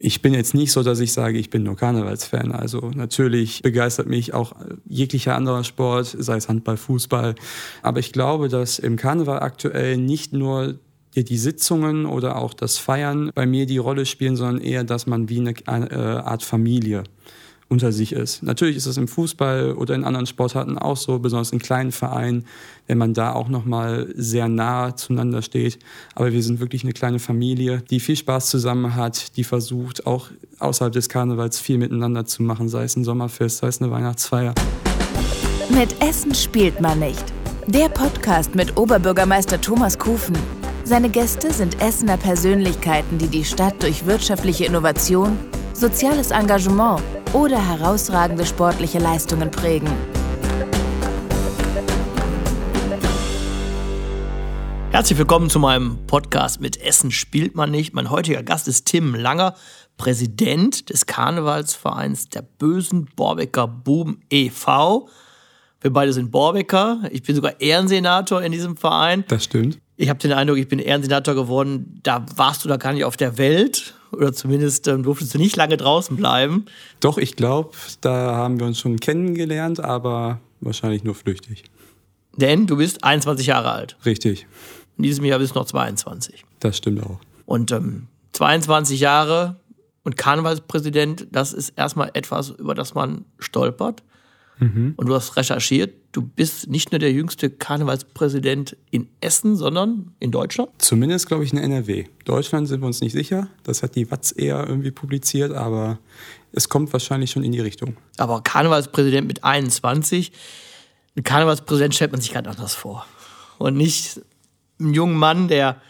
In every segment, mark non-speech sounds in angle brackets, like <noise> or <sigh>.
Ich bin jetzt nicht so, dass ich sage, ich bin nur Karnevalsfan. Also natürlich begeistert mich auch jeglicher anderer Sport, sei es Handball, Fußball. Aber ich glaube, dass im Karneval aktuell nicht nur die Sitzungen oder auch das Feiern bei mir die Rolle spielen, sondern eher, dass man wie eine, äh, Art Familie unter sich ist. Natürlich ist es im Fußball oder in anderen Sportarten auch so, besonders in kleinen Vereinen, wenn man da auch noch mal sehr nah zueinander steht. Aber wir sind wirklich eine kleine Familie, die viel Spaß zusammen hat, die versucht auch außerhalb des Karnevals viel miteinander zu machen, sei es ein Sommerfest, sei es eine Weihnachtsfeier. Mit Essen spielt man nicht. Der Podcast mit Oberbürgermeister Thomas Kufen. Seine Gäste sind Essener Persönlichkeiten, die die Stadt durch wirtschaftliche Innovation, soziales Engagement oder herausragende sportliche Leistungen prägen. Herzlich willkommen zu meinem Podcast mit Essen spielt man nicht. Mein heutiger Gast ist Tim Langer, Präsident des Karnevalsvereins der bösen Borbecker Buben e.V. Wir beide sind Borbecker. Ich bin sogar Ehrensenator in diesem Verein. Das stimmt. Ich habe den Eindruck, ich bin Ehrensenator geworden. Da warst du da gar nicht auf der Welt. Oder zumindest ähm, durftest du nicht lange draußen bleiben. Doch, ich glaube, da haben wir uns schon kennengelernt, aber wahrscheinlich nur flüchtig. Denn du bist 21 Jahre alt. Richtig. In diesem Jahr bist du noch 22. Das stimmt auch. Und ähm, 22 Jahre und Karnevalspräsident, das ist erstmal etwas, über das man stolpert. Mhm. Und du hast recherchiert, du bist nicht nur der jüngste Karnevalspräsident in Essen, sondern in Deutschland? Zumindest, glaube ich, in NRW. Deutschland sind wir uns nicht sicher. Das hat die Watz eher irgendwie publiziert, aber es kommt wahrscheinlich schon in die Richtung. Aber Karnevalspräsident mit 21, ein Karnevalspräsident stellt man sich gerade anders vor. Und nicht einen jungen Mann, der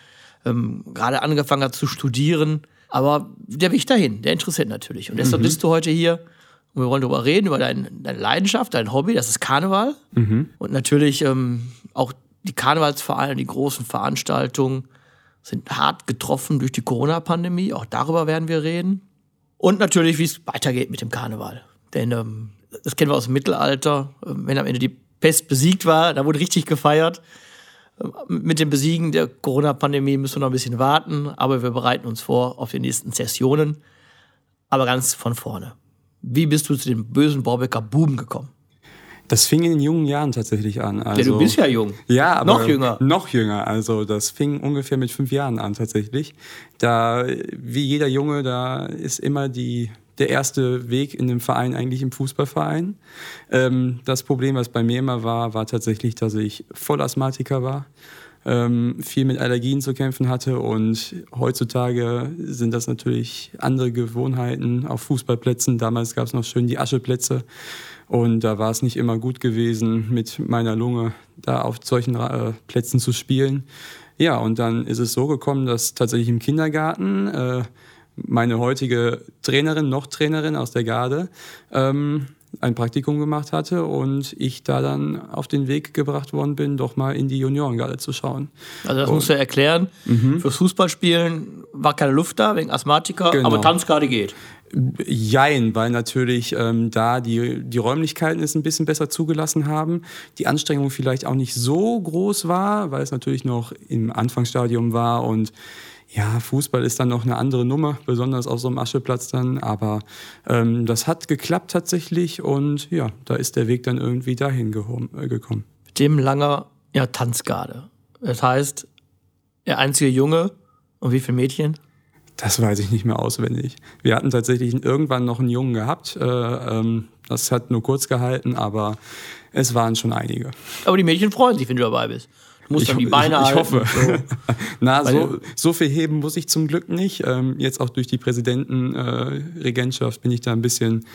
ähm, gerade angefangen hat zu studieren. Aber der Weg dahin, der interessiert natürlich. Und deshalb mhm. bist du heute hier und wir wollen darüber reden, über dein, deine Leidenschaft, dein Hobby, das ist Karneval. Mhm. Und natürlich ähm, auch die Karnevalsvereine, die großen Veranstaltungen sind hart getroffen durch die Corona-Pandemie. Auch darüber werden wir reden. Und natürlich, wie es weitergeht mit dem Karneval. Denn ähm, das kennen wir aus dem Mittelalter. Ähm, wenn am Ende die Pest besiegt war, da wurde richtig gefeiert. Ähm, mit dem Besiegen der Corona-Pandemie müssen wir noch ein bisschen warten, aber wir bereiten uns vor auf die nächsten Sessionen. Aber ganz von vorne. Wie bist du zu den bösen Borbecker Buben gekommen? Das fing in den jungen Jahren tatsächlich an. Also, ja, du also bist ja jung. Ja, aber noch jünger. Noch jünger. Also das fing ungefähr mit fünf Jahren an tatsächlich. Da, wie jeder Junge, da ist immer die der erste Weg in dem Verein eigentlich im Fußballverein. Ähm, das Problem, was bei mir immer war, war tatsächlich, dass ich Vollasthmatiker war ähm, viel mit Allergien zu kämpfen hatte. Und heutzutage sind das natürlich andere Gewohnheiten auf Fußballplätzen. Damals gab es noch schön die Ascheplätze. Und da war es nicht immer gut gewesen, mit meiner Lunge da auf solchen äh, Plätzen zu spielen. Ja, und dann ist es so gekommen, dass tatsächlich im Kindergarten äh, meine heutige Trainerin, noch Trainerin aus der Garde, ähm, ein Praktikum gemacht hatte und ich da dann auf den Weg gebracht worden bin, doch mal in die Juniorengarde zu schauen. Also das und, musst du erklären. Mhm. Fürs Fußballspielen war keine Luft da wegen Asthmatiker, genau. aber Tanzgarde geht. Jein, weil natürlich ähm, da die, die Räumlichkeiten es ein bisschen besser zugelassen haben. Die Anstrengung vielleicht auch nicht so groß war, weil es natürlich noch im Anfangsstadium war und ja, Fußball ist dann noch eine andere Nummer, besonders auf so einem Ascheplatz dann. Aber ähm, das hat geklappt tatsächlich und ja, da ist der Weg dann irgendwie dahin äh, gekommen. Dem Langer, ja, Tanzgarde. Das heißt, der einzige Junge und wie viele Mädchen? Das weiß ich nicht mehr auswendig. Wir hatten tatsächlich irgendwann noch einen Jungen gehabt. Äh, ähm, das hat nur kurz gehalten, aber es waren schon einige. Aber die Mädchen freuen sich, wenn du dabei bist. Du musst ich, dann die Beine ich, ich hoffe. So. <laughs> Na, so, so viel heben muss ich zum Glück nicht. Ähm, jetzt auch durch die Präsidentenregentschaft äh, bin ich da ein bisschen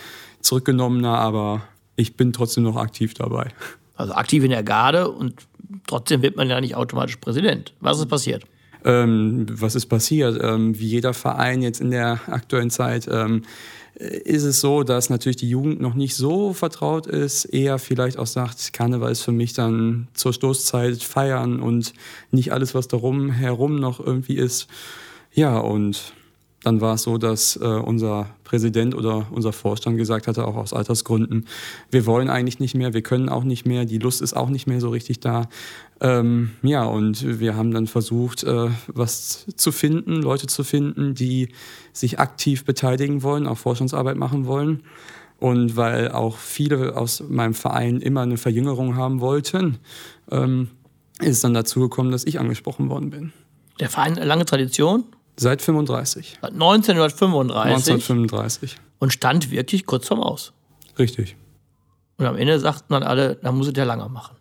zurückgenommener, aber ich bin trotzdem noch aktiv dabei. Also aktiv in der Garde und trotzdem wird man ja nicht automatisch Präsident. Was ist passiert? Ähm, was ist passiert? Ähm, wie jeder Verein jetzt in der aktuellen Zeit ähm, ist es so, dass natürlich die Jugend noch nicht so vertraut ist, eher vielleicht auch sagt, Karneval ist für mich dann zur Stoßzeit feiern und nicht alles, was darum herum noch irgendwie ist. Ja, und dann war es so, dass äh, unser Präsident oder unser Vorstand gesagt hatte, auch aus Altersgründen, wir wollen eigentlich nicht mehr, wir können auch nicht mehr, die Lust ist auch nicht mehr so richtig da. Ähm, ja, und wir haben dann versucht, äh, was zu finden, Leute zu finden, die sich aktiv beteiligen wollen, auch Forschungsarbeit machen wollen. Und weil auch viele aus meinem Verein immer eine Verjüngerung haben wollten, ähm, ist es dann dazu gekommen, dass ich angesprochen worden bin. Der Verein hat lange Tradition? Seit 35. Seit 1935. 1935. Und stand wirklich kurz vorm Aus. Richtig. Und am Ende sagten dann alle, da muss es ja langer machen.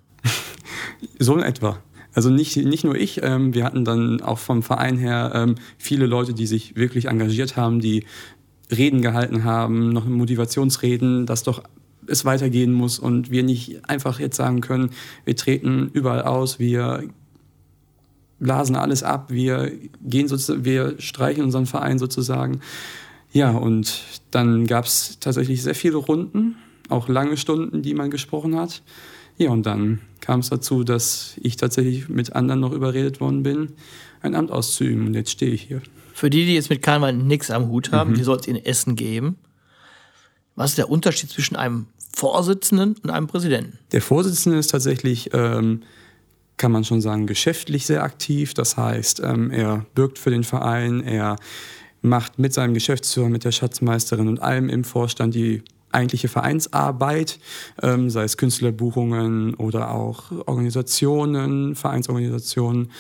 So in etwa. Also nicht, nicht nur ich, ähm, wir hatten dann auch vom Verein her ähm, viele Leute, die sich wirklich engagiert haben, die Reden gehalten haben, noch Motivationsreden, dass doch es weitergehen muss und wir nicht einfach jetzt sagen können, wir treten überall aus, wir blasen alles ab, wir gehen sozusagen, wir streichen unseren Verein sozusagen. Ja, und dann gab es tatsächlich sehr viele Runden, auch lange Stunden, die man gesprochen hat. Ja, und dann kam es dazu, dass ich tatsächlich mit anderen noch überredet worden bin, ein Amt auszuüben. Und jetzt stehe ich hier. Für die, die jetzt mit Karneval nichts am Hut haben, mhm. die soll es in Essen geben. Was ist der Unterschied zwischen einem Vorsitzenden und einem Präsidenten? Der Vorsitzende ist tatsächlich ähm, kann man schon sagen, geschäftlich sehr aktiv. Das heißt, ähm, er bürgt für den Verein, er macht mit seinem Geschäftsführer, mit der Schatzmeisterin und allem im Vorstand die eigentliche Vereinsarbeit, ähm, sei es Künstlerbuchungen oder auch Organisationen, Vereinsorganisationen.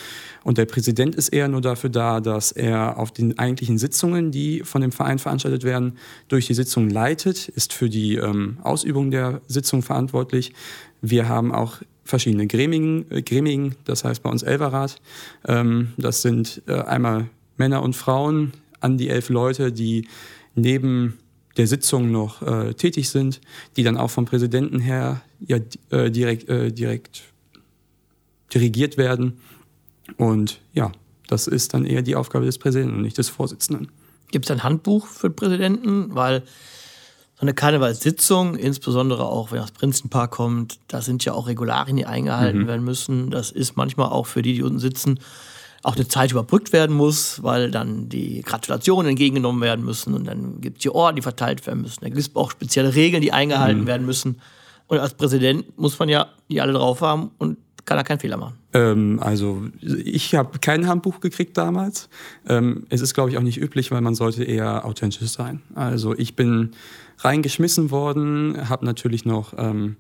Und der Präsident ist eher nur dafür da, dass er auf den eigentlichen Sitzungen, die von dem Verein veranstaltet werden, durch die Sitzung leitet, ist für die ähm, Ausübung der Sitzung verantwortlich. Wir haben auch verschiedene Gremien, äh, Gremien, das heißt bei uns Elverrat. Ähm, das sind äh, einmal Männer und Frauen, an die elf Leute, die neben der Sitzung noch äh, tätig sind, die dann auch vom Präsidenten her ja, äh, direkt, äh, direkt dirigiert werden. Und ja, das ist dann eher die Aufgabe des Präsidenten und nicht des Vorsitzenden. Gibt es ein Handbuch für den Präsidenten? Weil eine Karnevalssitzung, insbesondere auch wenn das Prinzenpaar kommt, da sind ja auch Regularien, die eingehalten mhm. werden müssen. Das ist manchmal auch für die, die unten sitzen, auch eine Zeit überbrückt werden muss, weil dann die Gratulationen entgegengenommen werden müssen und dann gibt es die Orden, die verteilt werden müssen. Da gibt es auch spezielle Regeln, die eingehalten mhm. werden müssen. Und als Präsident muss man ja die alle drauf haben und kann da keinen Fehler machen. Ähm, also ich habe kein Handbuch gekriegt damals. Ähm, es ist, glaube ich, auch nicht üblich, weil man sollte eher authentisch sein. Also ich bin reingeschmissen worden, habe natürlich noch ähm,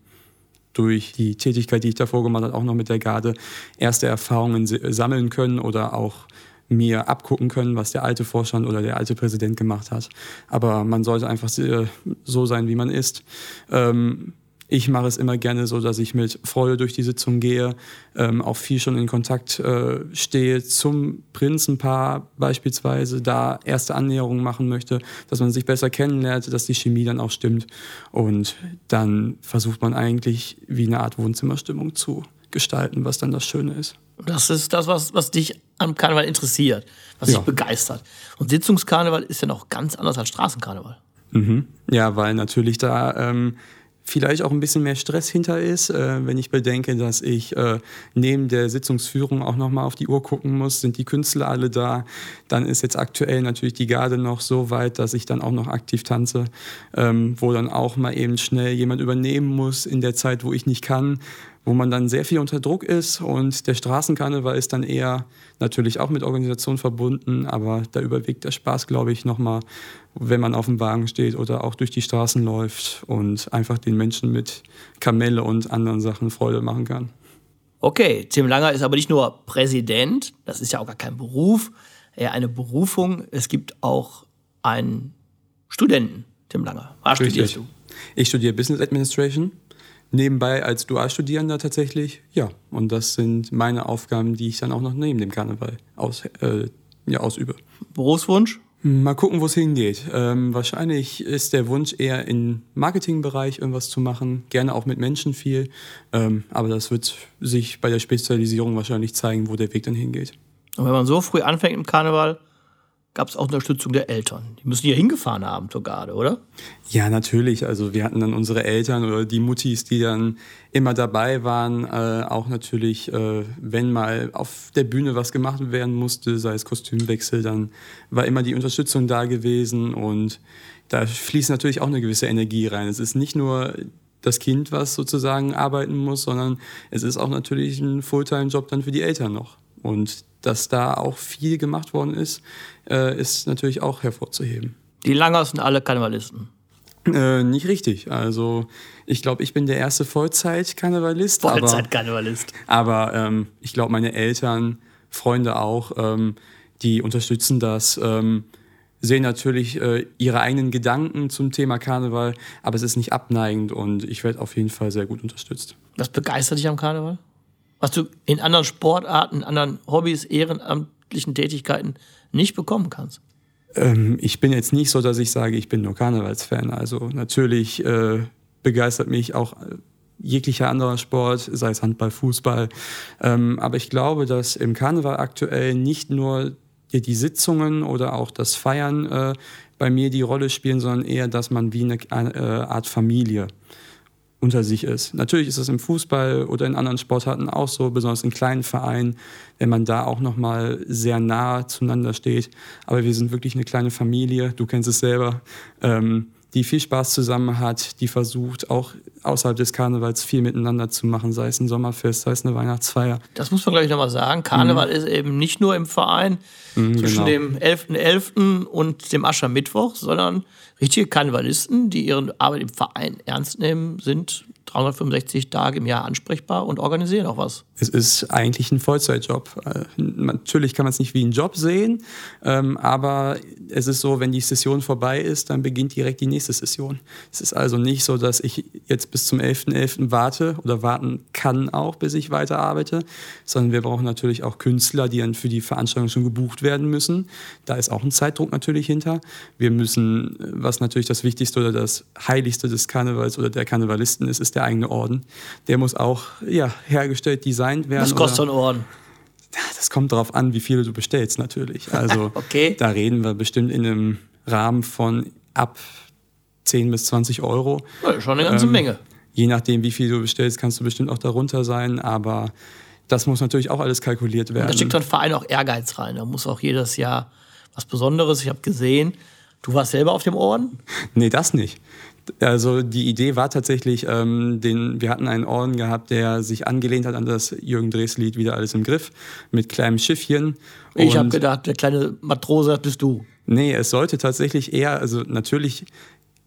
durch die Tätigkeit, die ich davor gemacht habe, auch noch mit der Garde erste Erfahrungen sammeln können oder auch mir abgucken können, was der alte Vorstand oder der alte Präsident gemacht hat. Aber man sollte einfach so sein, wie man ist. Ähm, ich mache es immer gerne so, dass ich mit Freude durch die Sitzung gehe, ähm, auch viel schon in Kontakt äh, stehe zum Prinzenpaar beispielsweise, da erste Annäherungen machen möchte, dass man sich besser kennenlernt, dass die Chemie dann auch stimmt. Und dann versucht man eigentlich wie eine Art Wohnzimmerstimmung zu gestalten, was dann das Schöne ist. Das ist das, was, was dich am Karneval interessiert, was ja. dich begeistert. Und Sitzungskarneval ist ja noch ganz anders als Straßenkarneval. Mhm. Ja, weil natürlich da ähm, vielleicht auch ein bisschen mehr Stress hinter ist, äh, wenn ich bedenke, dass ich äh, neben der Sitzungsführung auch nochmal auf die Uhr gucken muss, sind die Künstler alle da, dann ist jetzt aktuell natürlich die Garde noch so weit, dass ich dann auch noch aktiv tanze, ähm, wo dann auch mal eben schnell jemand übernehmen muss in der Zeit, wo ich nicht kann wo man dann sehr viel unter Druck ist und der Straßenkarneval ist dann eher natürlich auch mit Organisation verbunden, aber da überwiegt der Spaß, glaube ich, nochmal, wenn man auf dem Wagen steht oder auch durch die Straßen läuft und einfach den Menschen mit Kamelle und anderen Sachen Freude machen kann. Okay, Tim Langer ist aber nicht nur Präsident, das ist ja auch gar kein Beruf, eher eine Berufung. Es gibt auch einen Studenten, Tim Langer. Was studierst du? Ich studiere Business Administration nebenbei als Dualstudierender tatsächlich, ja. Und das sind meine Aufgaben, die ich dann auch noch neben dem Karneval aus, äh, ja, ausübe. Berufswunsch? Mal gucken, wo es hingeht. Ähm, wahrscheinlich ist der Wunsch eher im Marketingbereich irgendwas zu machen, gerne auch mit Menschen viel. Ähm, aber das wird sich bei der Spezialisierung wahrscheinlich zeigen, wo der Weg dann hingeht. Und wenn man so früh anfängt im Karneval, gab es auch Unterstützung der Eltern? Die müssen ja hingefahren haben zur Garde, oder? Ja, natürlich. Also wir hatten dann unsere Eltern oder die Muttis, die dann immer dabei waren. Äh, auch natürlich, äh, wenn mal auf der Bühne was gemacht werden musste, sei es Kostümwechsel, dann war immer die Unterstützung da gewesen. Und da fließt natürlich auch eine gewisse Energie rein. Es ist nicht nur das Kind, was sozusagen arbeiten muss, sondern es ist auch natürlich ein Fulltime-Job dann für die Eltern noch. Und dass da auch viel gemacht worden ist, äh, ist natürlich auch hervorzuheben. Die Langers sind alle Karnevalisten. Äh, nicht richtig. Also ich glaube, ich bin der erste Vollzeit-Karnevalist. Vollzeit-Karnevalist. Aber, aber ähm, ich glaube, meine Eltern, Freunde auch, ähm, die unterstützen das. Ähm, sehen natürlich äh, ihre eigenen Gedanken zum Thema Karneval, aber es ist nicht abneigend und ich werde auf jeden Fall sehr gut unterstützt. Was begeistert dich am Karneval? Was du in anderen Sportarten, anderen Hobbys, ehrenamtlichen Tätigkeiten nicht bekommen kannst? Ähm, ich bin jetzt nicht so, dass ich sage, ich bin nur Karnevalsfan. Also natürlich äh, begeistert mich auch äh, jeglicher anderer Sport, sei es Handball, Fußball. Ähm, aber ich glaube, dass im Karneval aktuell nicht nur die Sitzungen oder auch das Feiern äh, bei mir die Rolle spielen, sondern eher, dass man wie eine, eine äh, Art Familie unter sich ist. Natürlich ist das im Fußball oder in anderen Sportarten auch so, besonders in kleinen Vereinen, wenn man da auch noch mal sehr nah zueinander steht. Aber wir sind wirklich eine kleine Familie. Du kennst es selber. Ähm, die viel Spaß zusammen hat, die versucht auch außerhalb des Karnevals viel miteinander zu machen, sei es ein Sommerfest, sei es eine Weihnachtsfeier. Das muss man gleich nochmal sagen. Karneval mhm. ist eben nicht nur im Verein mhm, zwischen genau. dem 11.11. .11. und dem Aschermittwoch, sondern richtige Karnevalisten, die ihre Arbeit im Verein ernst nehmen, sind 365 Tage im Jahr ansprechbar und organisieren auch was. Es ist eigentlich ein Vollzeitjob. Äh, natürlich kann man es nicht wie einen Job sehen, ähm, aber es ist so, wenn die Session vorbei ist, dann beginnt direkt die nächste Session. Es ist also nicht so, dass ich jetzt bis zum 11.11. .11. warte oder warten kann auch, bis ich weiterarbeite, sondern wir brauchen natürlich auch Künstler, die dann für die Veranstaltung schon gebucht werden müssen. Da ist auch ein Zeitdruck natürlich hinter. Wir müssen, was natürlich das Wichtigste oder das Heiligste des Karnevals oder der Karnevalisten ist, ist der eigene Orden. Der muss auch ja, hergestellt, designt werden. Was kostet so ein Orden? Das kommt darauf an, wie viele du bestellst natürlich. Also <laughs> okay. da reden wir bestimmt in einem Rahmen von ab 10 bis 20 Euro. Ja, schon eine ganze ähm, Menge. Je nachdem, wie viel du bestellst, kannst du bestimmt auch darunter sein, aber das muss natürlich auch alles kalkuliert werden. Da steckt ein Verein auch Ehrgeiz rein. Da muss auch jedes Jahr was Besonderes. Ich habe gesehen, du warst selber auf dem Orden? Nee, das nicht. Also die Idee war tatsächlich, ähm, den, wir hatten einen Orden gehabt, der sich angelehnt hat an das Jürgen Drees Lied Wieder alles im Griff mit kleinem Schiffchen. Ich habe gedacht, der kleine Matrose bist du. Nee, es sollte tatsächlich eher, also natürlich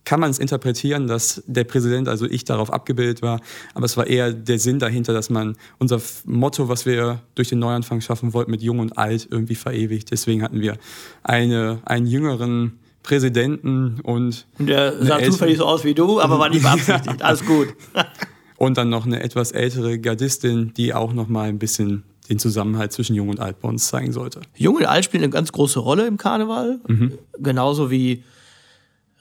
kann man es interpretieren, dass der Präsident, also ich, darauf abgebildet war. Aber es war eher der Sinn dahinter, dass man unser Motto, was wir durch den Neuanfang schaffen wollten, mit Jung und Alt irgendwie verewigt. Deswegen hatten wir eine, einen jüngeren Präsidenten und. Und der sah zufällig so aus wie du, aber war nicht <laughs> beabsichtigt. Alles gut. <laughs> und dann noch eine etwas ältere Gardistin, die auch noch mal ein bisschen den Zusammenhalt zwischen Jung und Alt bei uns zeigen sollte. Jung und Alt spielen eine ganz große Rolle im Karneval, mhm. genauso wie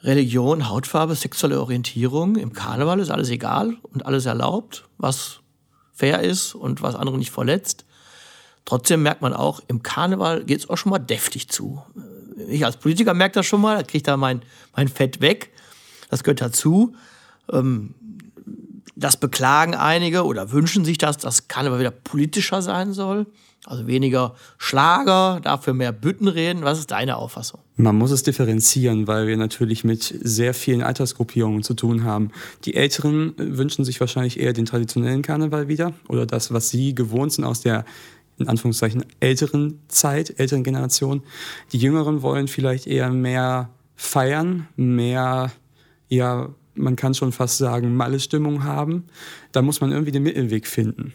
Religion, Hautfarbe, sexuelle Orientierung. Im Karneval ist alles egal und alles erlaubt, was fair ist und was andere nicht verletzt. Trotzdem merkt man auch, im Karneval geht es auch schon mal deftig zu. Ich als Politiker merke das schon mal, da kriege ich da mein, mein Fett weg. Das gehört dazu. Ähm, das beklagen einige oder wünschen sich das, dass Karneval wieder politischer sein soll. Also weniger Schlager, dafür mehr Büttenreden. Was ist deine Auffassung? Man muss es differenzieren, weil wir natürlich mit sehr vielen Altersgruppierungen zu tun haben. Die Älteren wünschen sich wahrscheinlich eher den traditionellen Karneval wieder oder das, was sie gewohnt sind aus der in Anführungszeichen älteren Zeit, älteren Generation. Die Jüngeren wollen vielleicht eher mehr feiern, mehr ja man kann schon fast sagen, Malle-Stimmung haben. Da muss man irgendwie den Mittelweg finden.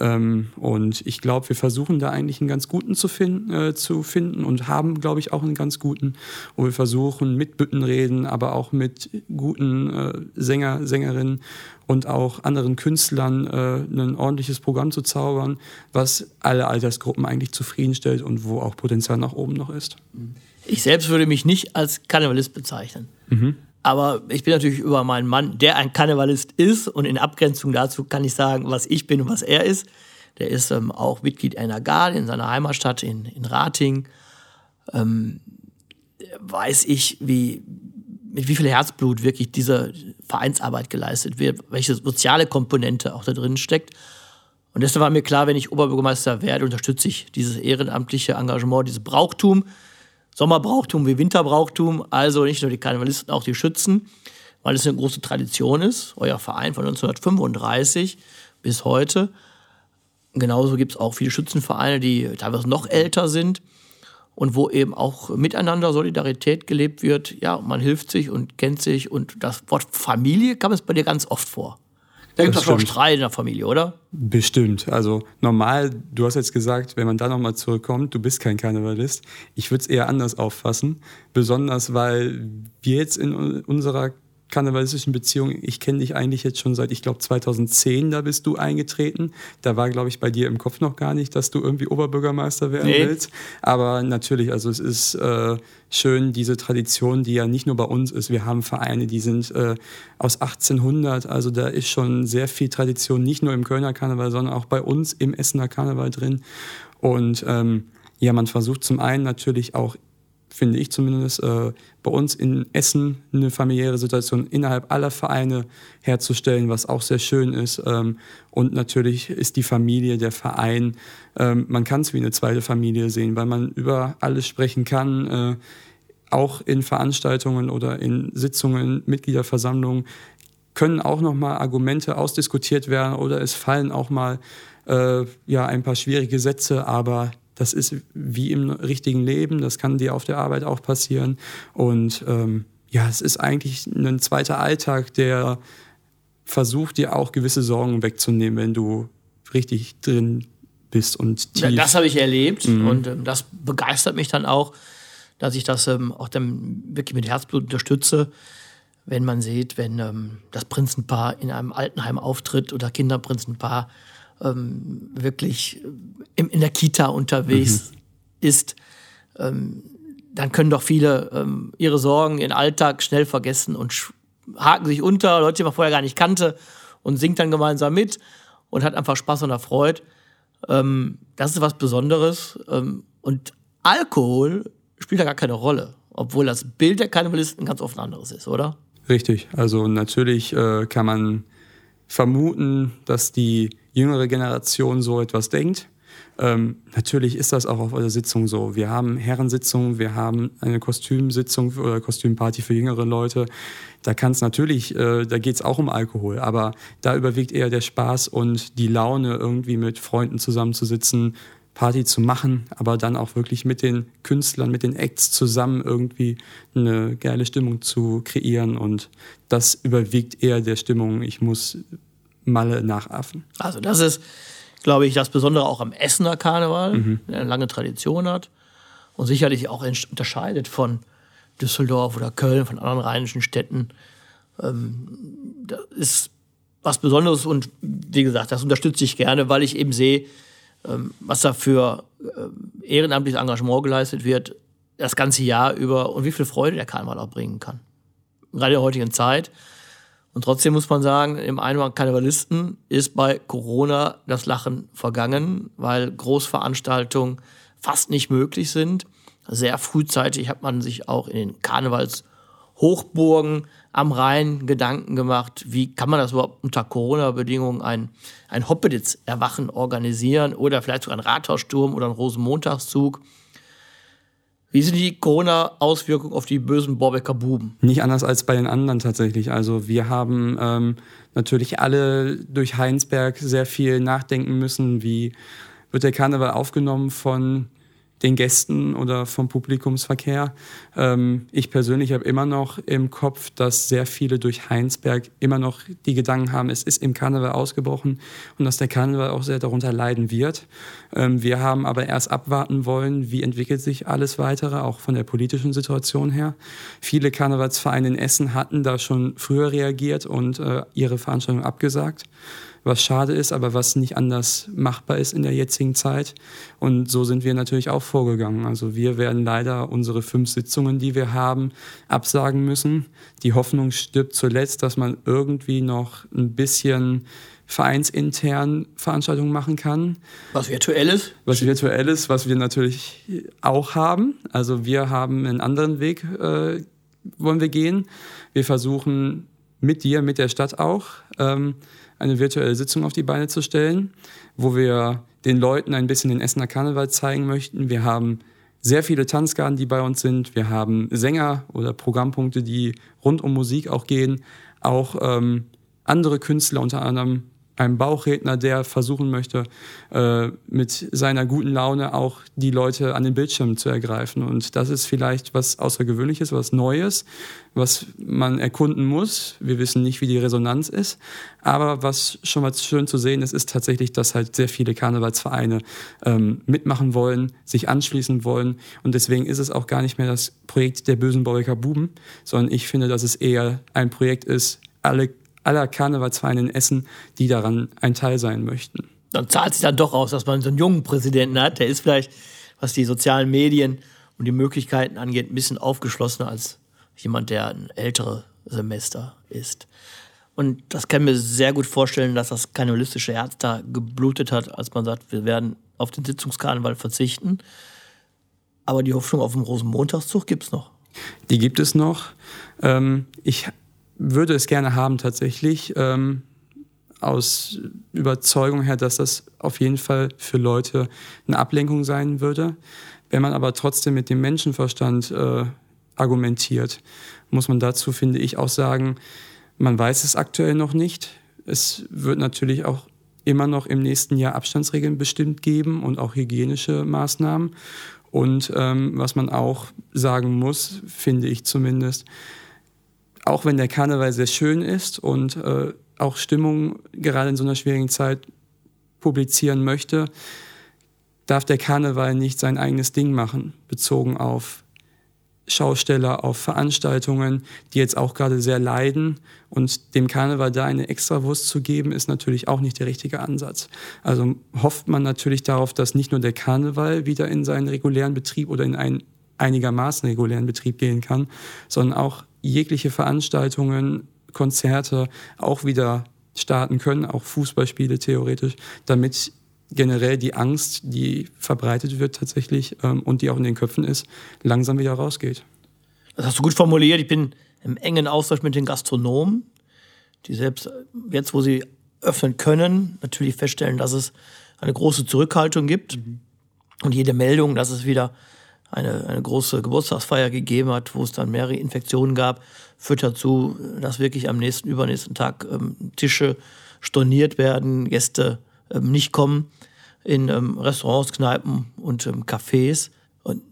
Ähm, und ich glaube, wir versuchen da eigentlich einen ganz guten zu, finden, äh, zu finden und haben, glaube ich, auch einen ganz guten. Und wir versuchen mit Büttenreden, aber auch mit guten äh, Sänger, Sängerinnen und auch anderen Künstlern äh, ein ordentliches Programm zu zaubern, was alle Altersgruppen eigentlich zufriedenstellt und wo auch Potenzial nach oben noch ist. Ich selbst würde mich nicht als Karnevalist bezeichnen. Mhm. Aber ich bin natürlich über meinen Mann, der ein Karnevalist ist. Und in Abgrenzung dazu kann ich sagen, was ich bin und was er ist. Der ist ähm, auch Mitglied einer Garde in seiner Heimatstadt in, in Rating. Ähm, weiß ich, wie, mit wie viel Herzblut wirklich diese Vereinsarbeit geleistet wird, welche soziale Komponente auch da drin steckt. Und deshalb war mir klar, wenn ich Oberbürgermeister werde, unterstütze ich dieses ehrenamtliche Engagement, dieses Brauchtum, Sommerbrauchtum wie Winterbrauchtum, also nicht nur die Karnevalisten, auch die Schützen, weil es eine große Tradition ist. Euer Verein von 1935 bis heute. Genauso gibt es auch viele Schützenvereine, die teilweise noch älter sind und wo eben auch miteinander Solidarität gelebt wird. Ja, man hilft sich und kennt sich und das Wort Familie kam es bei dir ganz oft vor. Da gibt es auch Streit in der Familie, oder? Bestimmt. Also normal, du hast jetzt gesagt, wenn man da nochmal zurückkommt, du bist kein Karnevalist. Ich würde es eher anders auffassen. Besonders, weil wir jetzt in unserer karnevalistischen Beziehung, ich kenne dich eigentlich jetzt schon seit, ich glaube, 2010, da bist du eingetreten. Da war, glaube ich, bei dir im Kopf noch gar nicht, dass du irgendwie Oberbürgermeister werden nee. willst. Aber natürlich, also es ist äh, schön, diese Tradition, die ja nicht nur bei uns ist. Wir haben Vereine, die sind äh, aus 1800, also da ist schon sehr viel Tradition, nicht nur im Kölner Karneval, sondern auch bei uns im Essener Karneval drin. Und ähm, ja, man versucht zum einen natürlich auch finde ich zumindest, äh, bei uns in Essen eine familiäre Situation innerhalb aller Vereine herzustellen, was auch sehr schön ist. Ähm, und natürlich ist die Familie, der Verein, ähm, man kann es wie eine zweite Familie sehen, weil man über alles sprechen kann. Äh, auch in Veranstaltungen oder in Sitzungen, Mitgliederversammlungen können auch nochmal Argumente ausdiskutiert werden oder es fallen auch mal äh, ja, ein paar schwierige Sätze, aber das ist wie im richtigen Leben, das kann dir auf der Arbeit auch passieren. Und ähm, ja, es ist eigentlich ein zweiter Alltag, der versucht dir auch gewisse Sorgen wegzunehmen, wenn du richtig drin bist und tief. Ja, das habe ich erlebt mhm. und ähm, das begeistert mich dann auch, dass ich das ähm, auch dann wirklich mit Herzblut unterstütze, wenn man sieht, wenn ähm, das Prinzenpaar in einem Altenheim auftritt oder Kinderprinzenpaar ähm, wirklich im, in der Kita unterwegs mhm. ist, ähm, dann können doch viele ähm, ihre Sorgen, ihren Alltag schnell vergessen und haken sich unter, Leute, die man vorher gar nicht kannte und singt dann gemeinsam mit und hat einfach Spaß und Erfreut. Ähm, das ist was Besonderes. Ähm, und Alkohol spielt da gar keine Rolle, obwohl das Bild der Karnevalisten ganz oft ein anderes ist, oder? Richtig. Also natürlich äh, kann man vermuten, dass die jüngere Generation so etwas denkt. Ähm, natürlich ist das auch auf der Sitzung so. Wir haben Herrensitzungen, wir haben eine Kostümsitzung oder Kostümparty für jüngere Leute. Da kann es natürlich, äh, da geht es auch um Alkohol, aber da überwiegt eher der Spaß und die Laune, irgendwie mit Freunden zusammenzusitzen, Party zu machen, aber dann auch wirklich mit den Künstlern, mit den Acts zusammen irgendwie eine geile Stimmung zu kreieren und das überwiegt eher der Stimmung, ich muss Malle nachaffen. Also das ist, glaube ich, das Besondere auch am Essener Karneval, mhm. der eine lange Tradition hat und sicherlich auch unterscheidet von Düsseldorf oder Köln, von anderen rheinischen Städten. Ähm, das ist was Besonderes und wie gesagt, das unterstütze ich gerne, weil ich eben sehe, ähm, was da für äh, ehrenamtliches Engagement geleistet wird, das ganze Jahr über und wie viel Freude der Karneval auch bringen kann. Gerade in der heutigen Zeit und trotzdem muss man sagen, im Einwand Karnevalisten ist bei Corona das Lachen vergangen, weil Großveranstaltungen fast nicht möglich sind. Sehr frühzeitig hat man sich auch in den Karnevalshochburgen am Rhein Gedanken gemacht, wie kann man das überhaupt unter Corona-Bedingungen ein, ein Hoppeditz-Erwachen organisieren oder vielleicht sogar ein Rathaussturm oder ein Rosenmontagszug. Wie sind die Corona-Auswirkungen auf die bösen Borbecker Buben? Nicht anders als bei den anderen tatsächlich. Also wir haben ähm, natürlich alle durch Heinsberg sehr viel nachdenken müssen, wie wird der Karneval aufgenommen von den Gästen oder vom Publikumsverkehr. Ähm, ich persönlich habe immer noch im Kopf, dass sehr viele durch Heinsberg immer noch die Gedanken haben, es ist im Karneval ausgebrochen und dass der Karneval auch sehr darunter leiden wird. Ähm, wir haben aber erst abwarten wollen, wie entwickelt sich alles weitere, auch von der politischen Situation her. Viele Karnevalsvereine in Essen hatten da schon früher reagiert und äh, ihre Veranstaltung abgesagt. Was schade ist, aber was nicht anders machbar ist in der jetzigen Zeit. Und so sind wir natürlich auch vorgegangen. Also wir werden leider unsere fünf Sitzungen, die wir haben, absagen müssen. Die Hoffnung stirbt zuletzt, dass man irgendwie noch ein bisschen vereinsintern Veranstaltungen machen kann. Was virtuell ist? Was virtuell ist, was wir natürlich auch haben. Also wir haben einen anderen Weg, äh, wollen wir gehen. Wir versuchen mit dir, mit der Stadt auch, ähm, eine virtuelle Sitzung auf die Beine zu stellen, wo wir den Leuten ein bisschen den Essener Karneval zeigen möchten. Wir haben sehr viele Tanzgarten, die bei uns sind. Wir haben Sänger oder Programmpunkte, die rund um Musik auch gehen. Auch ähm, andere Künstler, unter anderem einem Bauchredner, der versuchen möchte, äh, mit seiner guten Laune auch die Leute an den Bildschirmen zu ergreifen. Und das ist vielleicht was Außergewöhnliches, was Neues, was man erkunden muss. Wir wissen nicht, wie die Resonanz ist. Aber was schon mal schön zu sehen ist, ist tatsächlich, dass halt sehr viele Karnevalsvereine ähm, mitmachen wollen, sich anschließen wollen. Und deswegen ist es auch gar nicht mehr das Projekt der bösen Bauecker Buben, sondern ich finde, dass es eher ein Projekt ist, alle aller Karnevalsvereine in Essen, die daran ein Teil sein möchten. Dann zahlt sich dann doch aus, dass man so einen jungen Präsidenten hat. Der ist vielleicht, was die sozialen Medien und die Möglichkeiten angeht, ein bisschen aufgeschlossener als jemand, der ein älteres Semester ist. Und das kann mir sehr gut vorstellen, dass das karnevalistische Herz da geblutet hat, als man sagt, wir werden auf den Sitzungskarneval verzichten. Aber die Hoffnung auf den Rosenmontagszug gibt es noch. Die gibt es noch. Ähm, ich würde es gerne haben tatsächlich. Ähm, aus Überzeugung her, dass das auf jeden Fall für Leute eine Ablenkung sein würde. Wenn man aber trotzdem mit dem Menschenverstand äh, argumentiert, muss man dazu, finde ich, auch sagen, man weiß es aktuell noch nicht. Es wird natürlich auch immer noch im nächsten Jahr Abstandsregeln bestimmt geben und auch hygienische Maßnahmen. Und ähm, was man auch sagen muss, finde ich zumindest, auch wenn der Karneval sehr schön ist und äh, auch Stimmung gerade in so einer schwierigen Zeit publizieren möchte, darf der Karneval nicht sein eigenes Ding machen, bezogen auf Schausteller, auf Veranstaltungen, die jetzt auch gerade sehr leiden. Und dem Karneval da eine Extrawurst zu geben, ist natürlich auch nicht der richtige Ansatz. Also hofft man natürlich darauf, dass nicht nur der Karneval wieder in seinen regulären Betrieb oder in einen einigermaßen regulären Betrieb gehen kann, sondern auch jegliche Veranstaltungen, Konzerte auch wieder starten können, auch Fußballspiele theoretisch, damit generell die Angst, die verbreitet wird tatsächlich ähm, und die auch in den Köpfen ist, langsam wieder rausgeht. Das hast du gut formuliert. Ich bin im engen Austausch mit den Gastronomen, die selbst jetzt, wo sie öffnen können, natürlich feststellen, dass es eine große Zurückhaltung gibt. Mhm. Und jede Meldung, dass es wieder eine, eine große Geburtstagsfeier gegeben hat, wo es dann mehrere Infektionen gab, führt dazu, dass wirklich am nächsten, übernächsten Tag ähm, Tische storniert werden, Gäste ähm, nicht kommen in ähm, Restaurants, Kneipen und ähm, Cafés. Und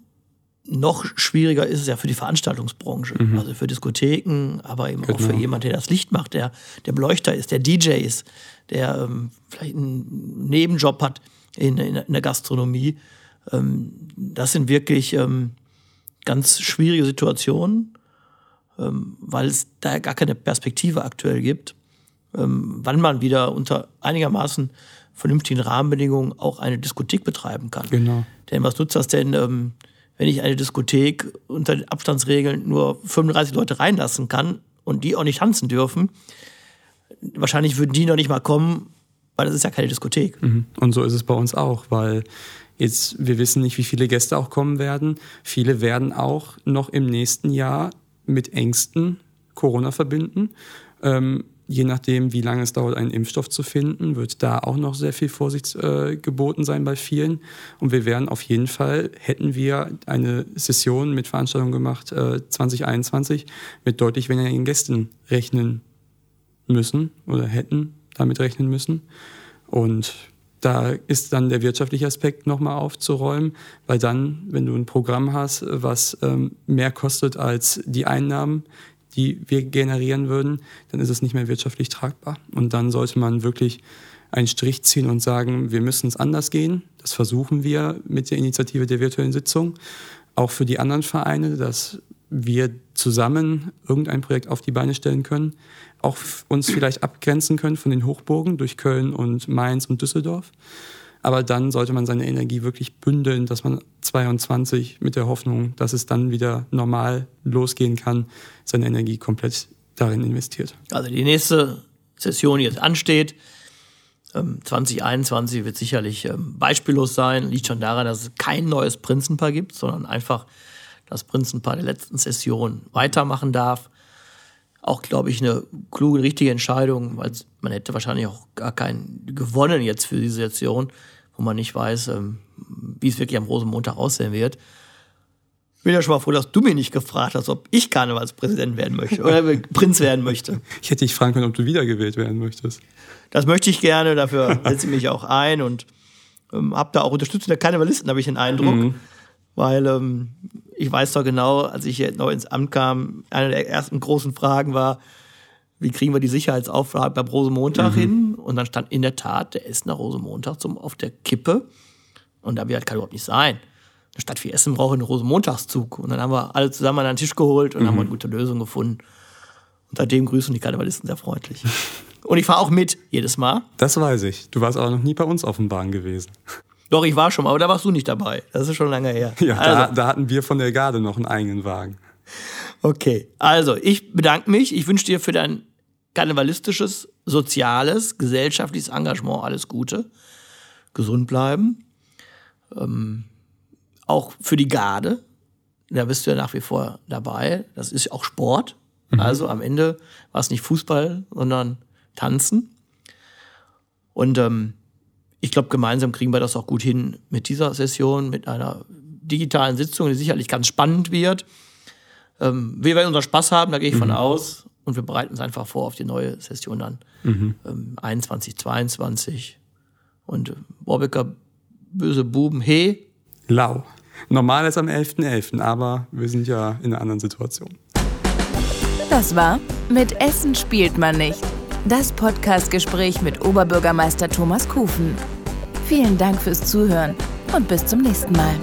noch schwieriger ist es ja für die Veranstaltungsbranche, mhm. also für Diskotheken, aber eben genau. auch für genau. jemanden, der das Licht macht, der der Beleuchter ist, der DJ ist, der ähm, vielleicht einen Nebenjob hat in, in, in der Gastronomie das sind wirklich ähm, ganz schwierige Situationen, ähm, weil es da gar keine Perspektive aktuell gibt, wann man wieder unter einigermaßen vernünftigen Rahmenbedingungen auch eine Diskothek betreiben kann. Genau. Denn was nutzt das denn, wenn ich eine Diskothek unter den Abstandsregeln nur 35 Leute reinlassen kann und die auch nicht tanzen dürfen? Wahrscheinlich würden die noch nicht mal kommen, weil das ist ja keine Diskothek. Mhm. Und so ist es bei uns auch, weil Jetzt, wir wissen nicht, wie viele Gäste auch kommen werden. Viele werden auch noch im nächsten Jahr mit Ängsten Corona verbinden. Ähm, je nachdem, wie lange es dauert, einen Impfstoff zu finden, wird da auch noch sehr viel Vorsicht äh, geboten sein bei vielen. Und wir werden auf jeden Fall, hätten wir eine Session mit Veranstaltungen gemacht, äh, 2021, mit deutlich weniger Gästen rechnen müssen oder hätten damit rechnen müssen. Und da ist dann der wirtschaftliche Aspekt nochmal aufzuräumen, weil dann, wenn du ein Programm hast, was ähm, mehr kostet als die Einnahmen, die wir generieren würden, dann ist es nicht mehr wirtschaftlich tragbar. Und dann sollte man wirklich einen Strich ziehen und sagen, wir müssen es anders gehen. Das versuchen wir mit der Initiative der virtuellen Sitzung. Auch für die anderen Vereine, dass wir zusammen irgendein Projekt auf die Beine stellen können, auch uns vielleicht abgrenzen können von den Hochburgen durch Köln und Mainz und Düsseldorf. Aber dann sollte man seine Energie wirklich bündeln, dass man 22 mit der Hoffnung, dass es dann wieder normal losgehen kann, seine Energie komplett darin investiert. Also die nächste Session, jetzt ansteht, 2021 ähm, wird sicherlich ähm, beispiellos sein. Liegt schon daran, dass es kein neues Prinzenpaar gibt, sondern einfach das Prinzenpaar der letzten Session weitermachen darf. Auch, glaube ich, eine kluge, richtige Entscheidung, weil man hätte wahrscheinlich auch gar keinen gewonnen jetzt für diese Session, wo man nicht weiß, ähm, wie es wirklich am Rosenmontag aussehen wird. Ich bin ja schon mal froh, dass du mich nicht gefragt hast, ob ich Karnevalspräsident werden möchte oder <laughs> Prinz werden möchte. Ich hätte dich fragen können, ob du wiedergewählt werden möchtest. Das möchte ich gerne, dafür setze ich mich auch ein und ähm, habe da auch Unterstützung der Karnevalisten, habe ich den Eindruck. Mhm. Weil ähm, ich weiß doch genau, als ich hier neu ins Amt kam, eine der ersten großen Fragen war, wie kriegen wir die Sicherheitsauflage beim Rosenmontag mhm. hin? Und dann stand in der Tat der Essener Rosenmontag zum, auf der Kippe. Und da halt, kann überhaupt nicht sein eine Stadt wie Essen braucht einen Rosenmontagszug. Und dann haben wir alle zusammen an einen Tisch geholt und mhm. haben eine gute Lösung gefunden. Und seitdem grüßen die Karnevalisten sehr freundlich. Und ich fahre auch mit, jedes Mal. Das weiß ich. Du warst aber noch nie bei uns auf dem Bahn gewesen. Doch, ich war schon mal, aber da warst du nicht dabei. Das ist schon lange her. Ja, also. da, da hatten wir von der Garde noch einen eigenen Wagen. Okay, also ich bedanke mich. Ich wünsche dir für dein karnevalistisches, soziales, gesellschaftliches Engagement alles Gute. Gesund bleiben. Ähm, auch für die Garde. Da bist du ja nach wie vor dabei. Das ist auch Sport. Mhm. Also am Ende war es nicht Fußball, sondern Tanzen. Und ähm, ich glaube, gemeinsam kriegen wir das auch gut hin mit dieser Session, mit einer digitalen Sitzung, die sicherlich ganz spannend wird. Ähm, wir werden unseren Spaß haben, da gehe ich mhm. von aus. Und wir bereiten uns einfach vor auf die neue Session dann. Mhm. Ähm, 21, 22. Und äh, Borbecker, böse Buben, he. Lau. Normal ist am 11.11., .11., aber wir sind ja in einer anderen Situation. Das war Mit Essen spielt man nicht. Das Podcastgespräch mit Oberbürgermeister Thomas Kufen. Vielen Dank fürs Zuhören und bis zum nächsten Mal.